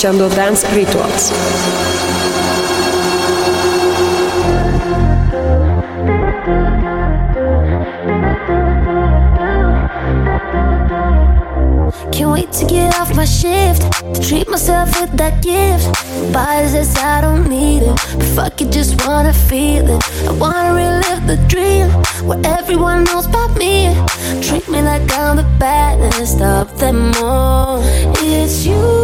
escuchando Dance Rituals. Can't wait to get off my shift to treat myself with that gift. Body says I don't need it, but fuck it, just wanna feel it. I wanna relive the dream where everyone knows about me. Treat me like I'm the baddest of them all. It's you.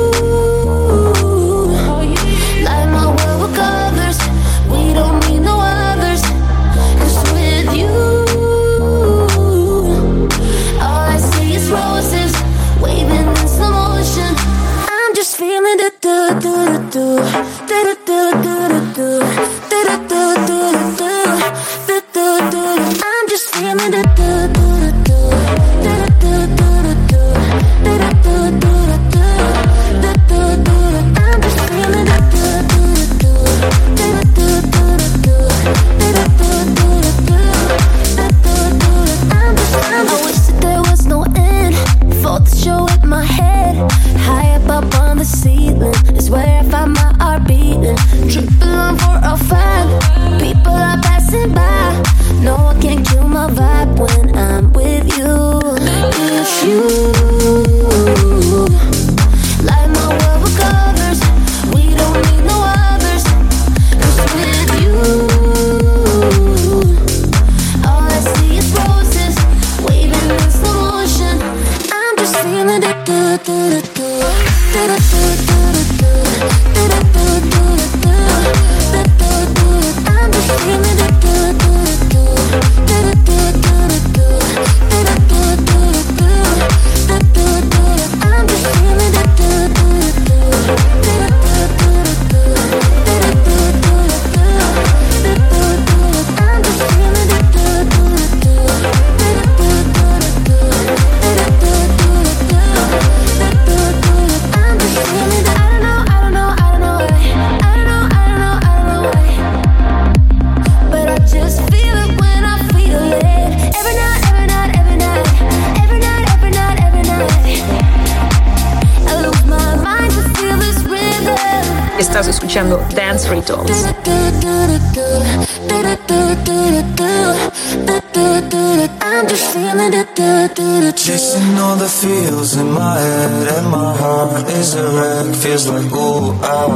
Is a wreck. Feels like ooh ah,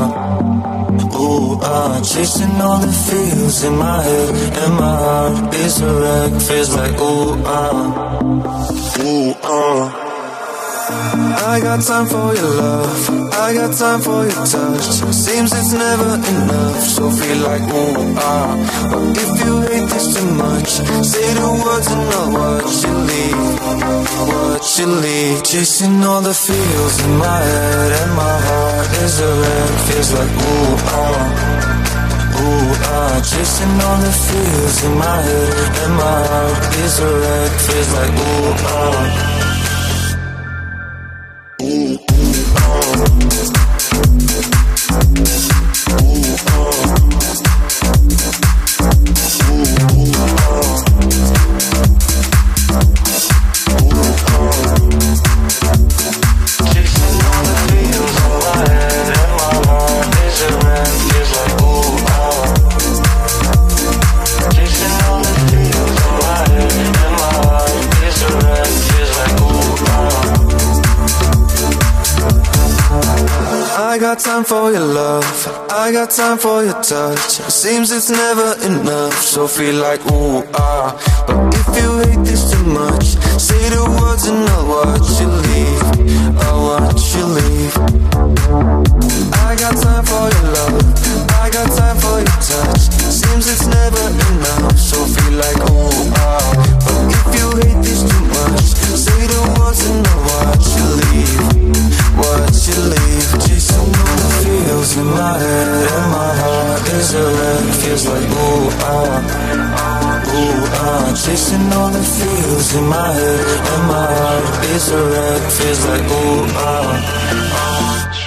ooh ah. Chasing all the feels in my head and my heart is a wreck. Feels like ooh ah, ah. I got time for your love. I got time for your touch. Seems it's never enough, so feel like ooh ah. But if you hate this too much, say the words and I'll watch you leave. Watch you leave. Chasing all the feels in my head and my heart is a wreck. Feels like ooh ah. Ooh ah, chasing all the feels in my head and my heart is a wreck. Feels like ooh ah. Got time for your touch. Seems it's never enough, so feel like ooh ah. But if you hate this too much, say the words and I'll watch you leave. I'll watch you leave. I got time for your love. I got time for your touch. Seems it's never enough, so feel like ooh Chasing all the feels in my head and my heart is a wreck. Feels like ooh ah. stuck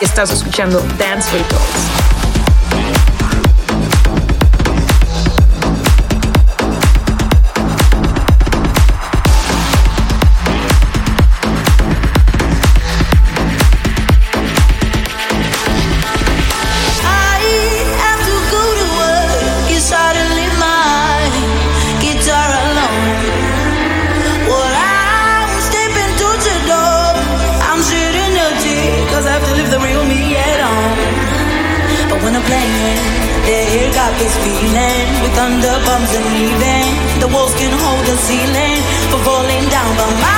Estás escuchando Dance Rituals. The bombs are leaving. The walls can hold the ceiling for falling down, but my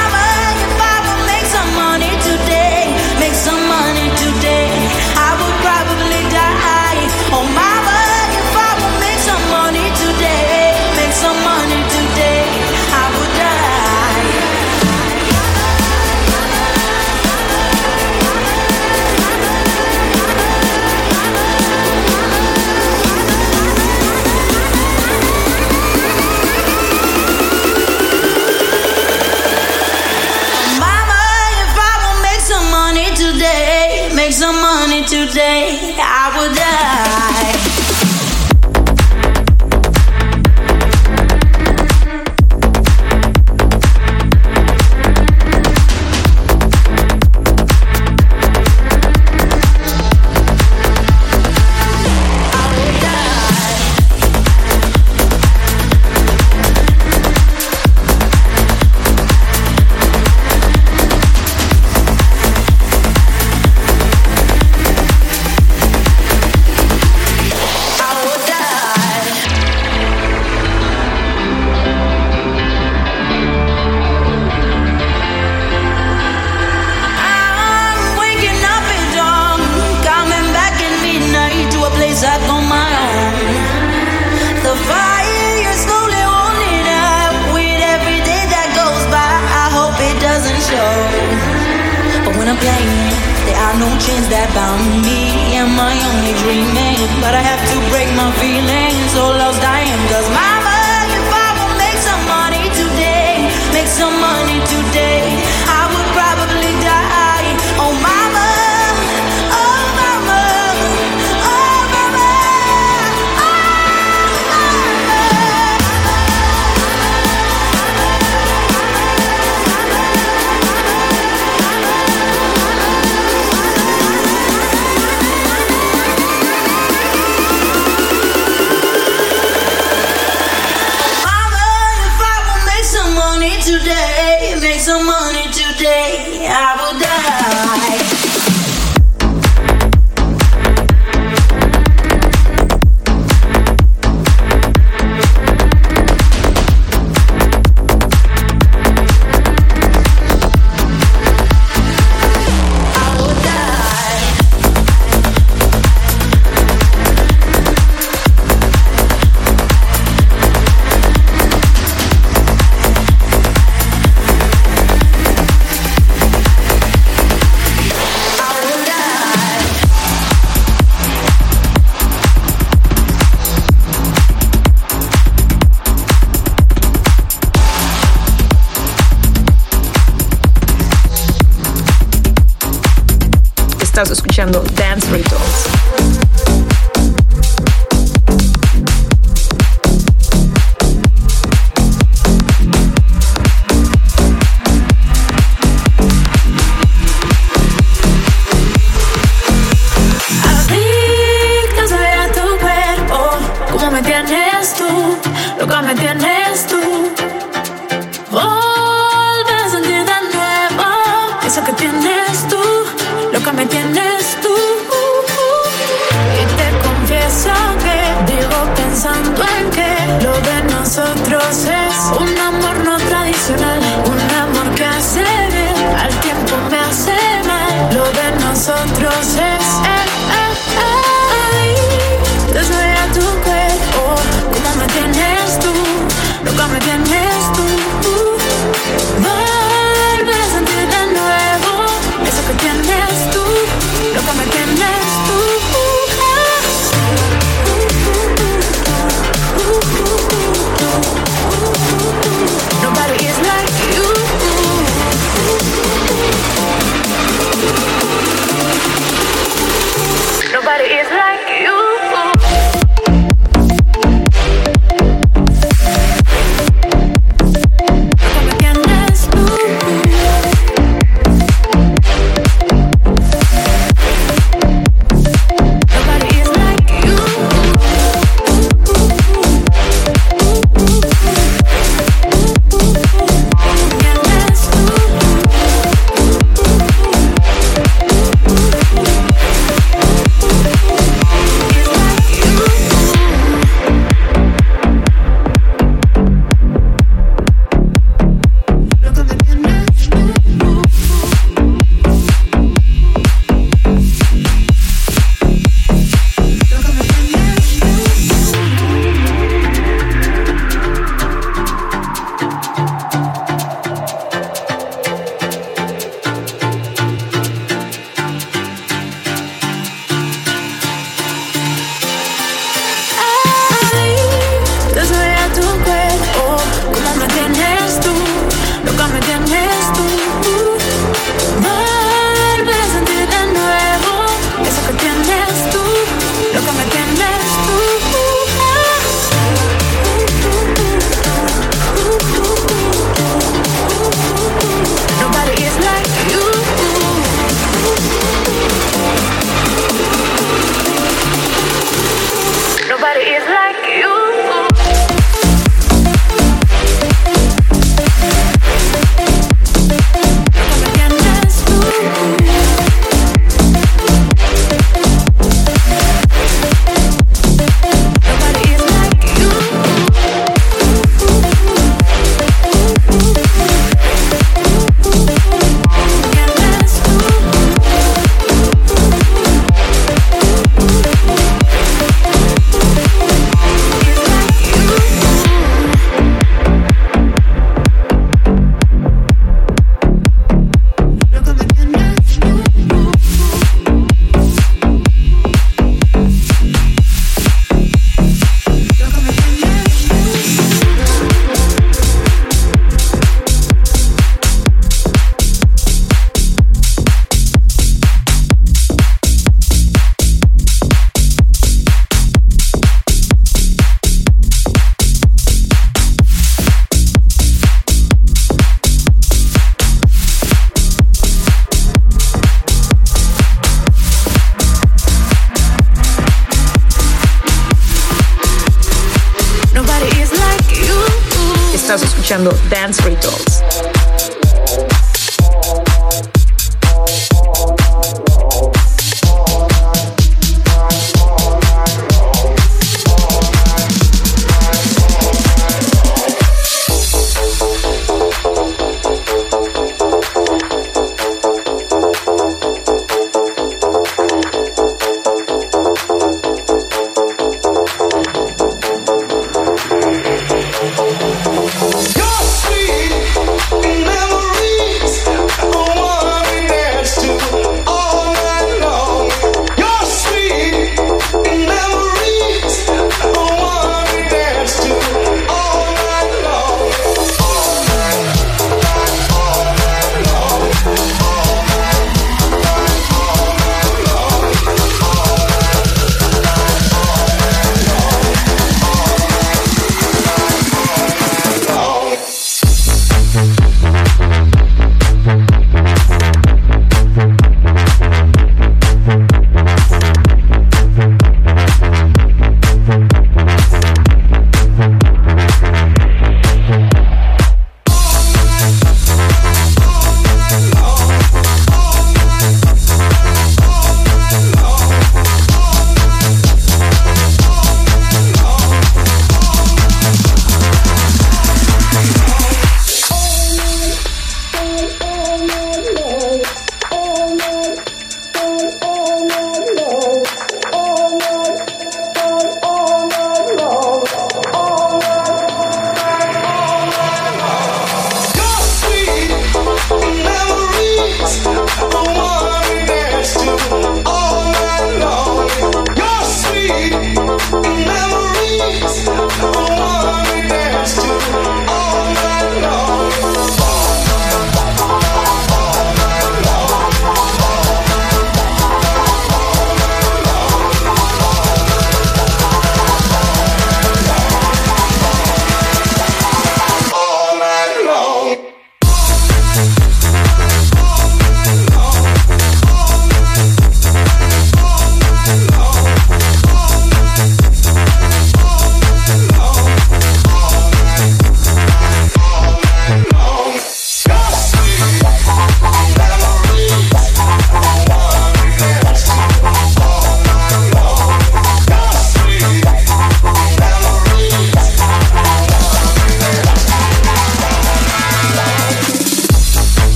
escuchando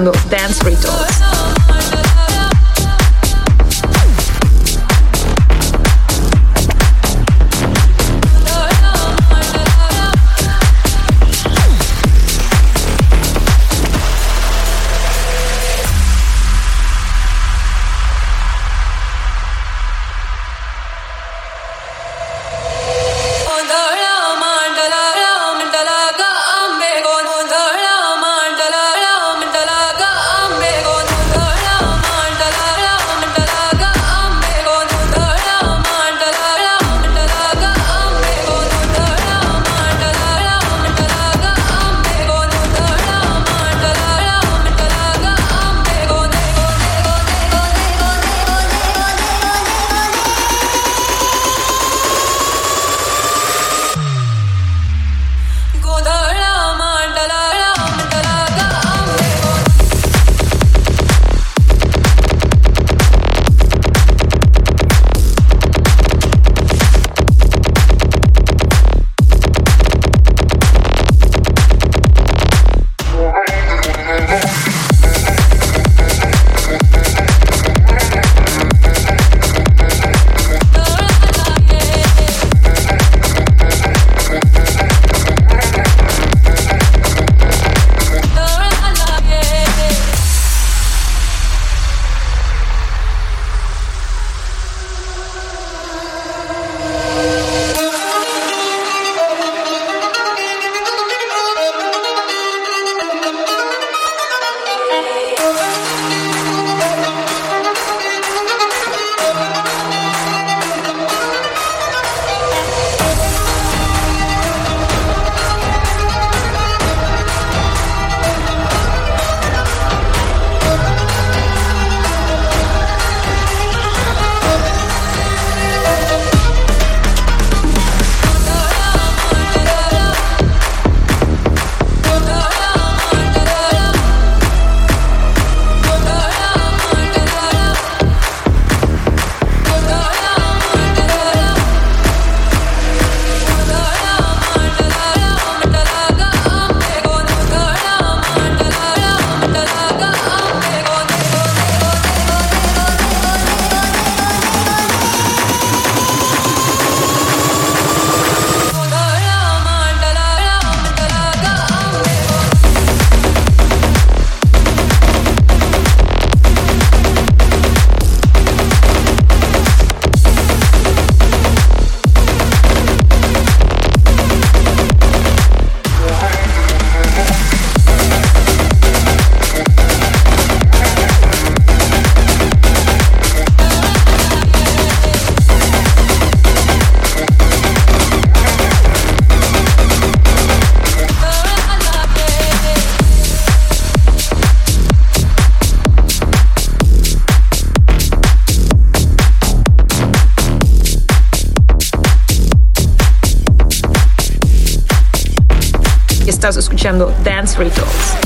escuchando Dance Dance Rituals.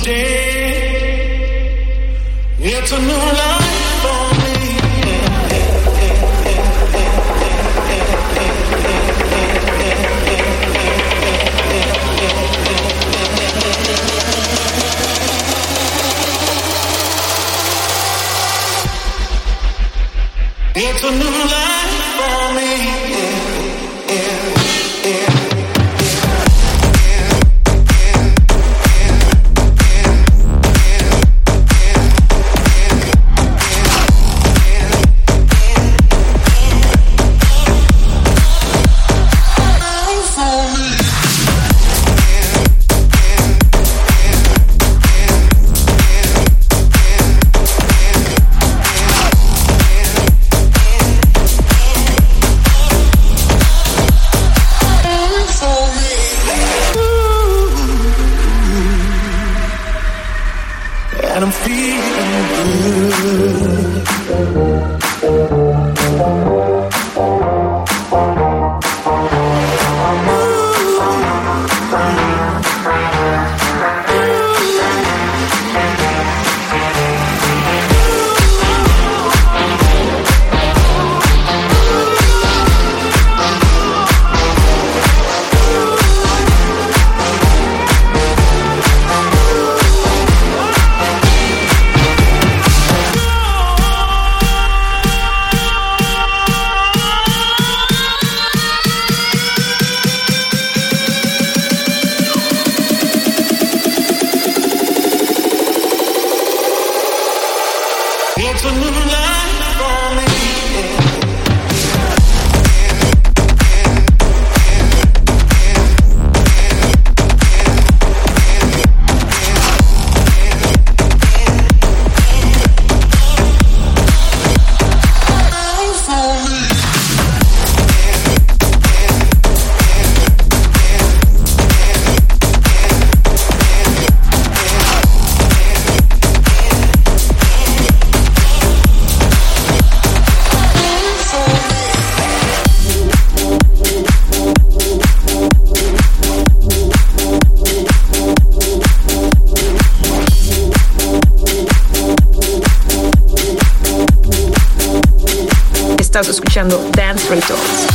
It's escuchando Dance Rituals.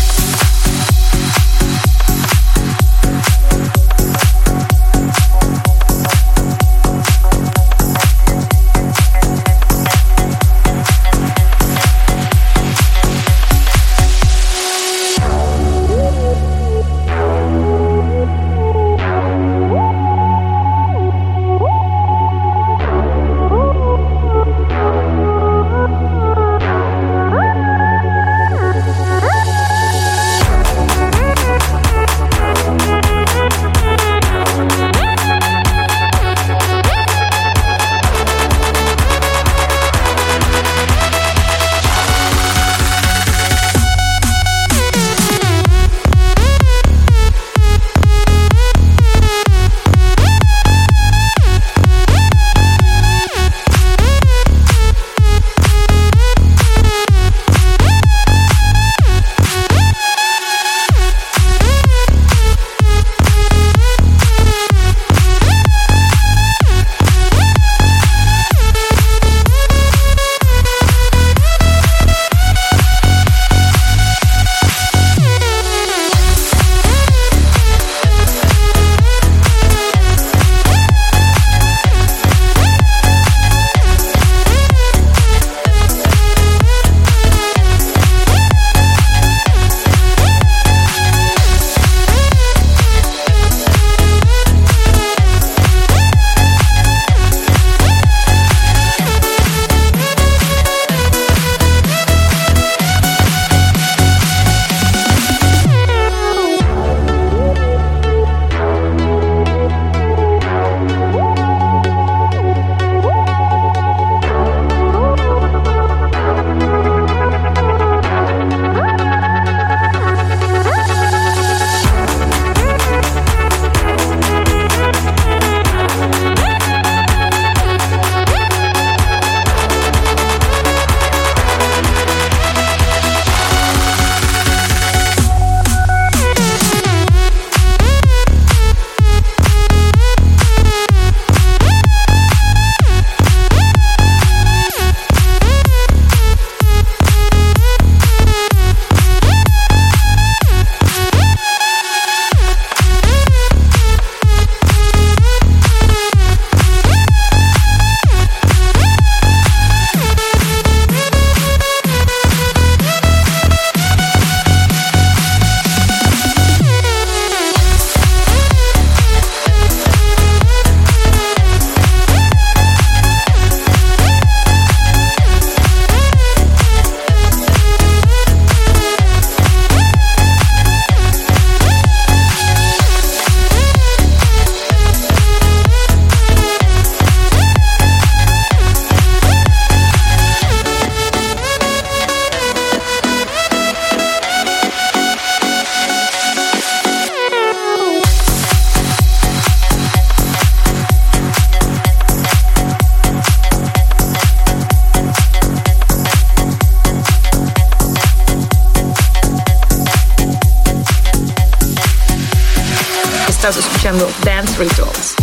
Estás escuchando Dance Rituals.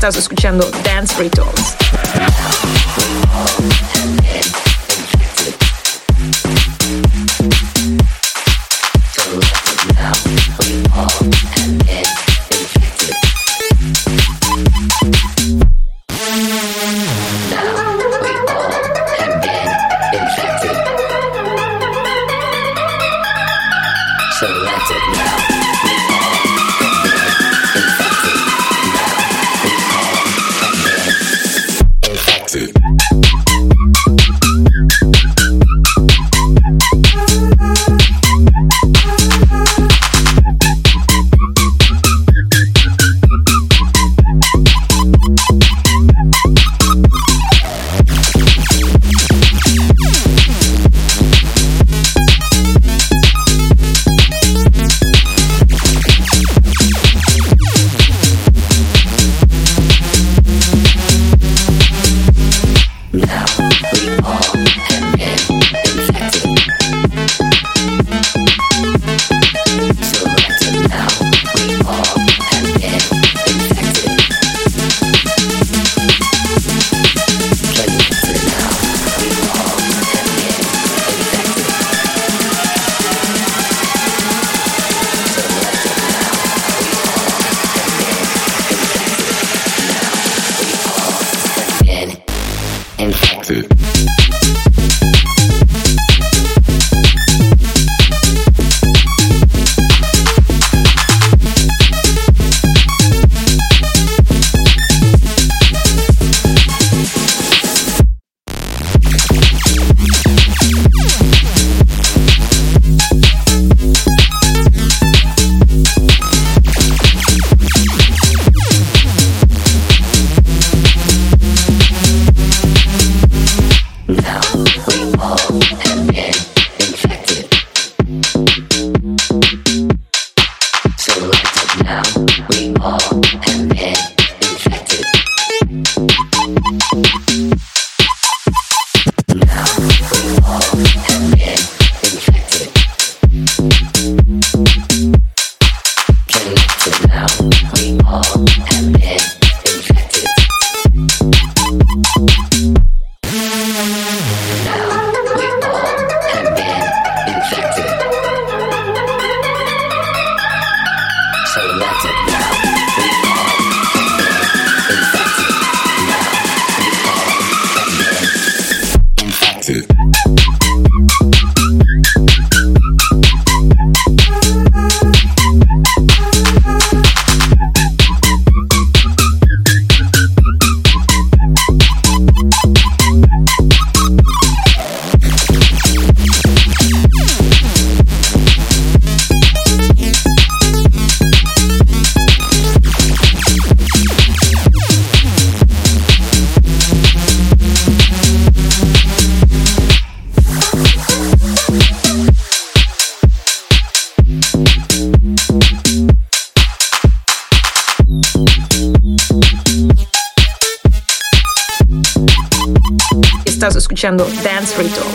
Estás escuchando Dance Rituals. Escuchando Dance Rituals.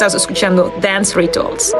Estás escuchando Dance Rituals.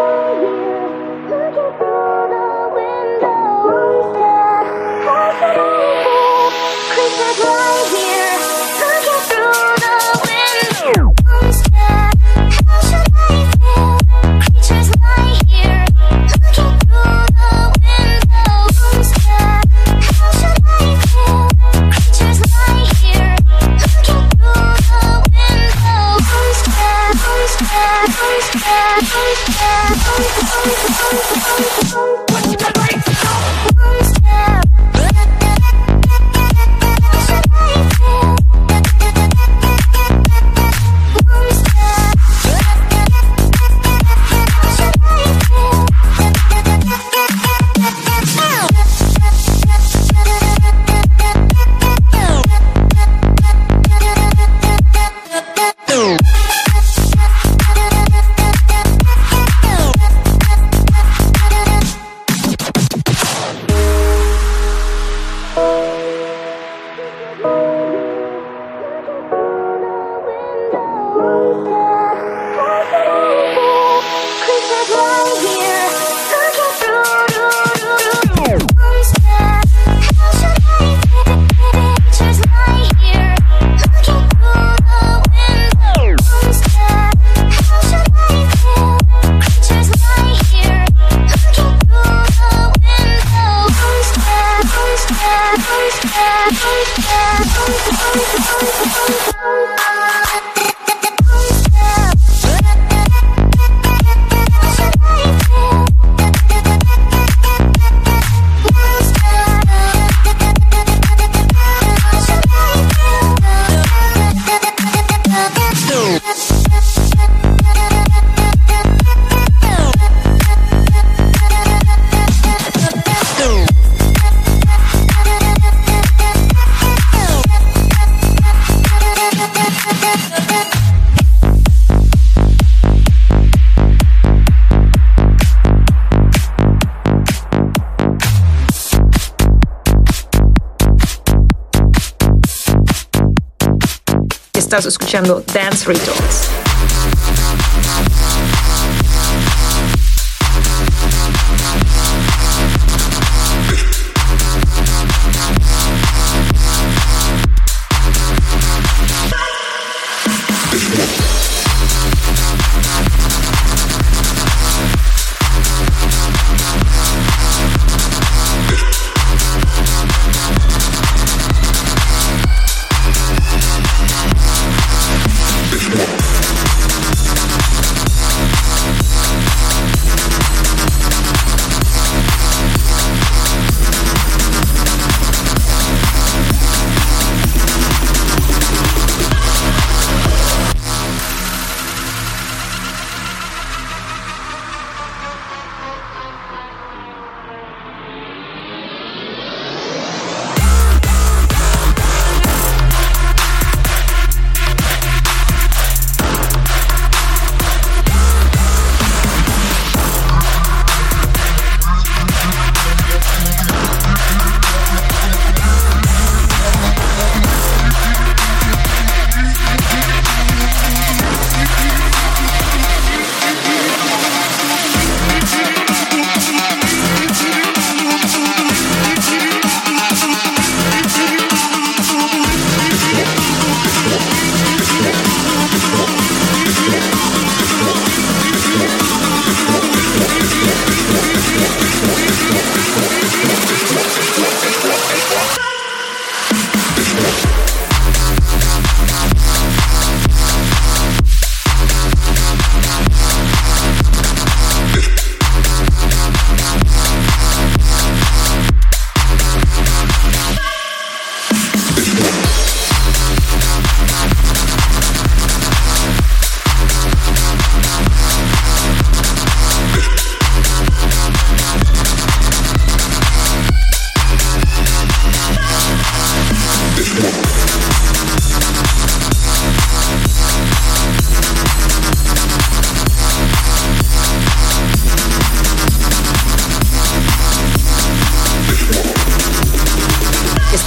Estás escuchando Dance Rituals.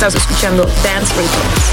Estás escuchando Dance Rituals.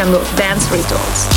Escuchando Dance Rituals.